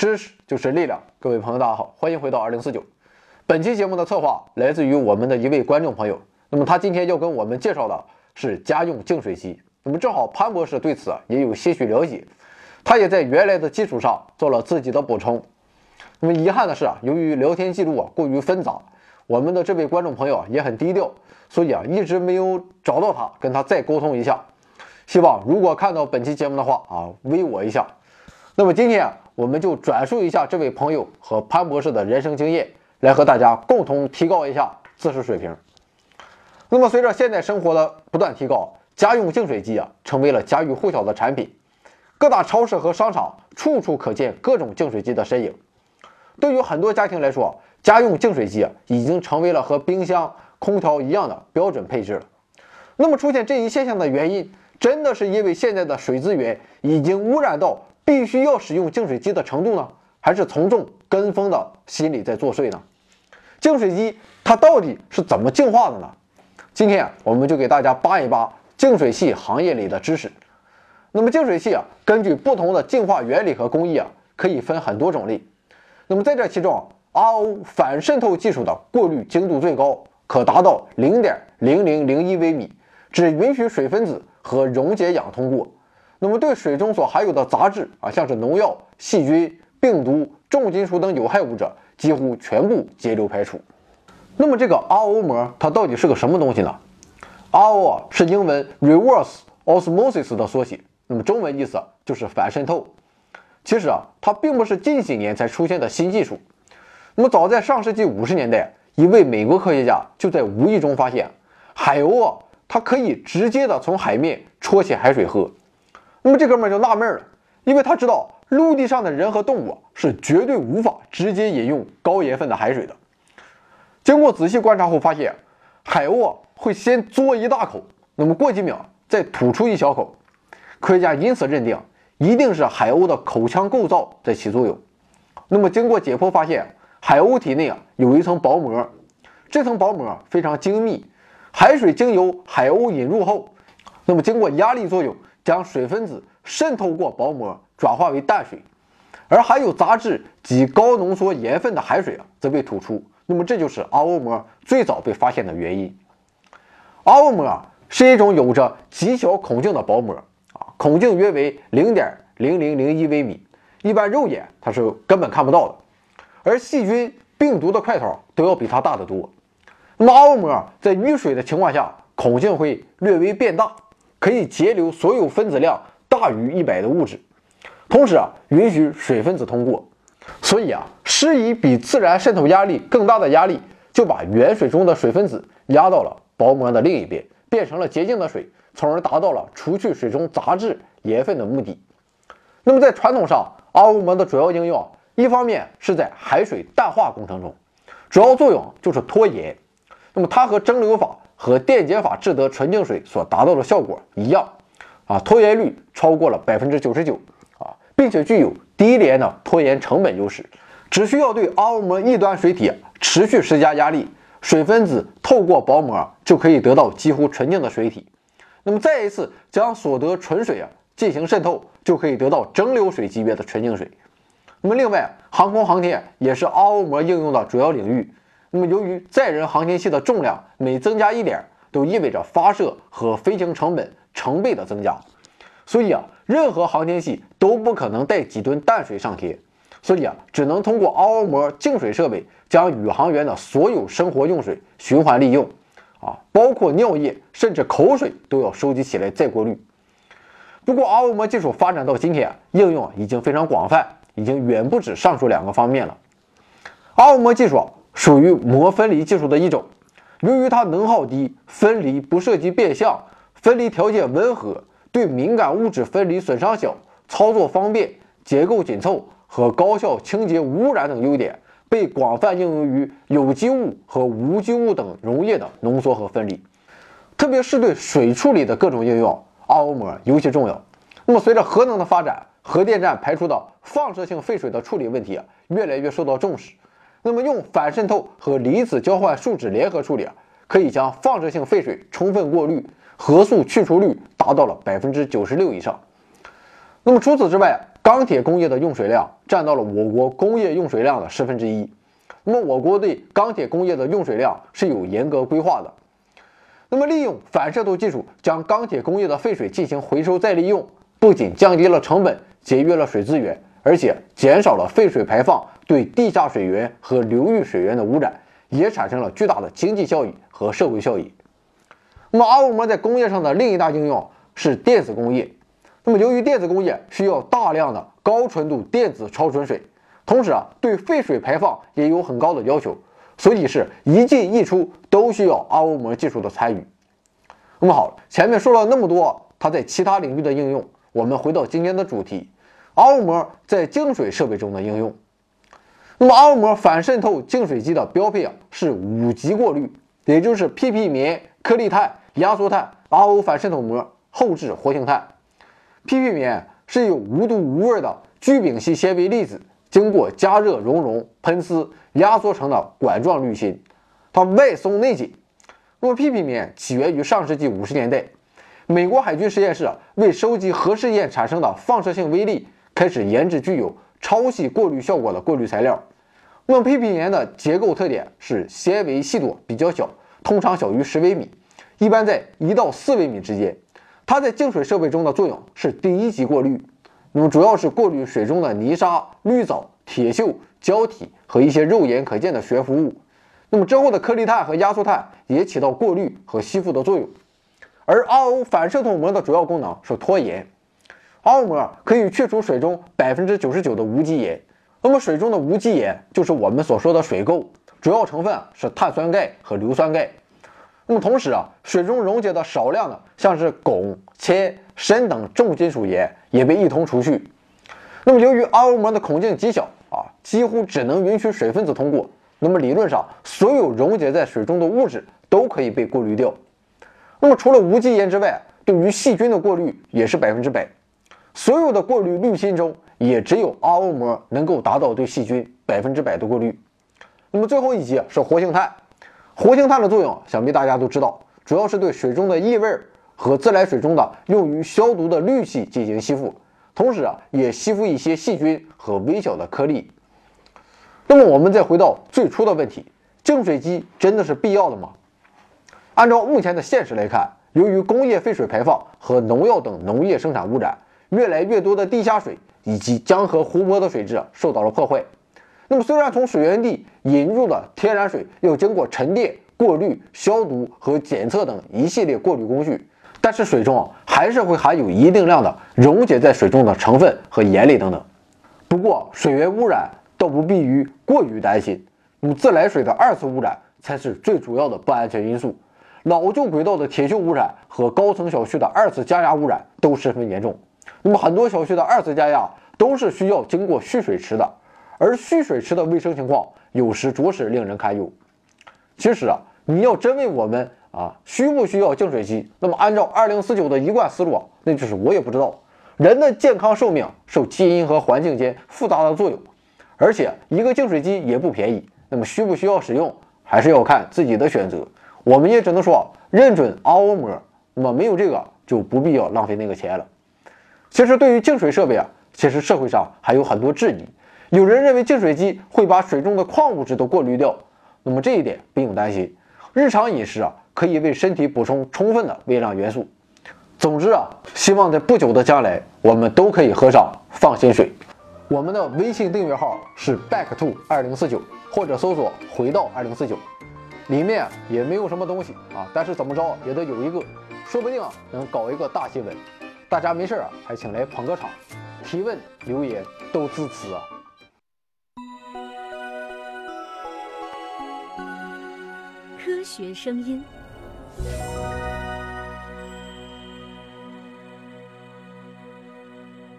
知识就是力量。各位朋友，大家好，欢迎回到二零四九。本期节目的策划来自于我们的一位观众朋友，那么他今天要跟我们介绍的是家用净水机。那么正好潘博士对此也有些许了解，他也在原来的基础上做了自己的补充。那么遗憾的是啊，由于聊天记录啊过于纷杂，我们的这位观众朋友啊也很低调，所以啊一直没有找到他，跟他再沟通一下。希望如果看到本期节目的话啊，微我一下。那么今天，我们就转述一下这位朋友和潘博士的人生经验。来和大家共同提高一下知识水平。那么，随着现代生活的不断提高，家用净水机啊成为了家喻户晓的产品。各大超市和商场处处可见各种净水机的身影。对于很多家庭来说，家用净水机啊已经成为了和冰箱、空调一样的标准配置了。那么，出现这一现象的原因，真的是因为现在的水资源已经污染到必须要使用净水机的程度呢？还是从众跟风的心理在作祟呢？净水机它到底是怎么进化的呢？今天啊，我们就给大家扒一扒净水器行业里的知识。那么净水器啊，根据不同的净化原理和工艺啊，可以分很多种类。那么在这其中，RO 反渗透技术的过滤精度最高，可达到零点零零零一微米，只允许水分子和溶解氧通过。那么对水中所含有的杂质啊，像是农药、细菌、病毒、重金属等有害物质。几乎全部截流排除。那么这个 RO 膜它到底是个什么东西呢？RO 啊是英文 Reverse Osmosis 的缩写，那么中文意思就是反渗透。其实啊，它并不是近几年才出现的新技术。那么早在上世纪五十年代，一位美国科学家就在无意中发现，海鸥啊它可以直接的从海面戳起海水喝。那么这哥们就纳闷了，因为他知道。陆地上的人和动物是绝对无法直接饮用高盐分的海水的。经过仔细观察后发现，海鸥会先嘬一大口，那么过几秒再吐出一小口。科学家因此认定，一定是海鸥的口腔构造在起作用。那么经过解剖发现，海鸥体内啊有一层薄膜，这层薄膜非常精密，海水经由海鸥引入后，那么经过压力作用，将水分子渗透过薄膜。转化为淡水，而含有杂质及高浓缩盐分的海水啊，则被吐出。那么这就是 RO 膜最早被发现的原因。RO 膜啊是一种有着极小孔径的薄膜啊，孔径约为零点零零零一微米，一般肉眼它是根本看不到的。而细菌、病毒的块头都要比它大得多。那么 RO 膜在遇水的情况下，孔径会略微变大，可以截留所有分子量大于一百的物质。同时啊，允许水分子通过，所以啊，施以比自然渗透压力更大的压力，就把原水中的水分子压到了薄膜的另一边，变成了洁净的水，从而达到了除去水中杂质盐分的目的。那么在传统上，RO 膜的主要应用，一方面是在海水淡化工程中，主要作用就是脱盐。那么它和蒸馏法和电解法制得纯净水所达到的效果一样，啊，脱盐率超过了百分之九十九。啊并且具有低廉的脱盐成本优势，只需要对 RO 膜一端水体持续施加压力，水分子透过薄膜就可以得到几乎纯净的水体。那么再一次将所得纯水啊进行渗透，就可以得到蒸馏水级别的纯净水。那么另外，航空航天也是 RO 膜应用的主要领域。那么由于载人航天器的重量每增加一点，都意味着发射和飞行成本成倍的增加。所以啊，任何航天器都不可能带几吨淡水上天，所以啊，只能通过 RO 膜净水设备将宇航员的所有生活用水循环利用，啊，包括尿液甚至口水都要收集起来再过滤。不过，RO 膜技术发展到今天，应用已经非常广泛，已经远不止上述两个方面了。RO 膜技术属于膜分离技术的一种，由于它能耗低、分离不涉及变相、分离条件温和。对敏感物质分离损伤小、操作方便、结构紧凑和高效清洁污染等优点，被广泛应用于有机物和无机物等溶液的浓缩和分离，特别是对水处理的各种应用，RO 膜尤其重要。那么，随着核能的发展，核电站排出的放射性废水的处理问题，越来越受到重视。那么，用反渗透和离子交换树脂联合处理啊，可以将放射性废水充分过滤。核素去除率达到了百分之九十六以上。那么除此之外钢铁工业的用水量占到了我国工业用水量的十分之一。那么，我国对钢铁工业的用水量是有严格规划的。那么，利用反渗透技术将钢铁工业的废水进行回收再利用，不仅降低了成本，节约了水资源，而且减少了废水排放对地下水源和流域水源的污染，也产生了巨大的经济效益和社会效益。那么，RO 膜在工业上的另一大应用是电子工业。那么，由于电子工业需要大量的高纯度电子超纯水，同时啊，对废水排放也有很高的要求。所以是一进一出都需要 RO 膜技术的参与。那么好，前面说了那么多它在其他领域的应用，我们回到今天的主题，RO 膜在净水设备中的应用。那么 RO 膜反渗透净水机的标配啊是五级过滤，也就是 PP 棉、颗粒碳、压缩碳、RO 反渗透膜、后置活性炭。PP 棉是有无毒无味的聚丙烯纤维粒子。经过加热、熔融、喷丝、压缩成的管状滤芯，它外松内紧。那么 PP 棉起源于上世纪五十年代，美国海军实验室为收集核试验产生的放射性微粒，开始研制具有超细过滤效果的过滤材料。那么 PP 棉的结构特点是纤维细度比较小，通常小于十微米，一般在一到四微米之间。它在净水设备中的作用是第一级过滤。那么主要是过滤水中的泥沙、绿藻、铁锈、胶体和一些肉眼可见的悬浮物。那么之后的颗粒碳和压缩碳也起到过滤和吸附的作用。而 RO 反渗透膜的主要功能是脱盐。RO 膜可以去除水中百分之九十九的无机盐。那么水中的无机盐就是我们所说的水垢，主要成分是碳酸钙和硫酸钙。那么同时啊，水中溶解的少量的像是汞、铅。砷等重金属盐也被一同除去。那么，由于 RO 膜的孔径极小啊，几乎只能允许水分子通过。那么，理论上所有溶解在水中的物质都可以被过滤掉。那么，除了无机盐之外，对于细菌的过滤也是百分之百。所有的过滤滤芯中，也只有 RO 膜能够达到对细菌百分之百的过滤。那么，最后一级是活性炭。活性炭的作用，想必大家都知道，主要是对水中的异味。和自来水中的用于消毒的氯气进行吸附，同时啊，也吸附一些细菌和微小的颗粒。那么我们再回到最初的问题：净水机真的是必要的吗？按照目前的现实来看，由于工业废水排放和农药等农业生产污染，越来越多的地下水以及江河湖泊的水质受到了破坏。那么虽然从水源地引入的天然水要经过沉淀、过滤、消毒和检测等一系列过滤工序。但是水中啊还是会含有一定量的溶解在水中的成分和盐类等等。不过水源污染倒不必于过于担心，那么自来水的二次污染才是最主要的不安全因素。老旧轨道的铁锈污染和高层小区的二次加压污染都十分严重。那么很多小区的二次加压都是需要经过蓄水池的，而蓄水池的卫生情况有时着实令人堪忧。其实啊，你要真问我们。啊，需不需要净水机？那么按照二零四九的一贯思路，那就是我也不知道。人的健康寿命受基因和环境间复杂的作用，而且一个净水机也不便宜。那么需不需要使用，还是要看自己的选择。我们也只能说认准 RO 膜。那么没有这个就不必要浪费那个钱了。其实对于净水设备啊，其实社会上还有很多质疑。有人认为净水机会把水中的矿物质都过滤掉，那么这一点不用担心。日常饮食啊。可以为身体补充充分的微量元素。总之啊，希望在不久的将来，我们都可以喝上放心水。我们的微信订阅号是 back to 二零四九，或者搜索回到二零四九。里面也没有什么东西啊，但是怎么着也得有一个，说不定啊能搞一个大新闻。大家没事啊，还请来捧个场，提问留言都支持啊。科学声音。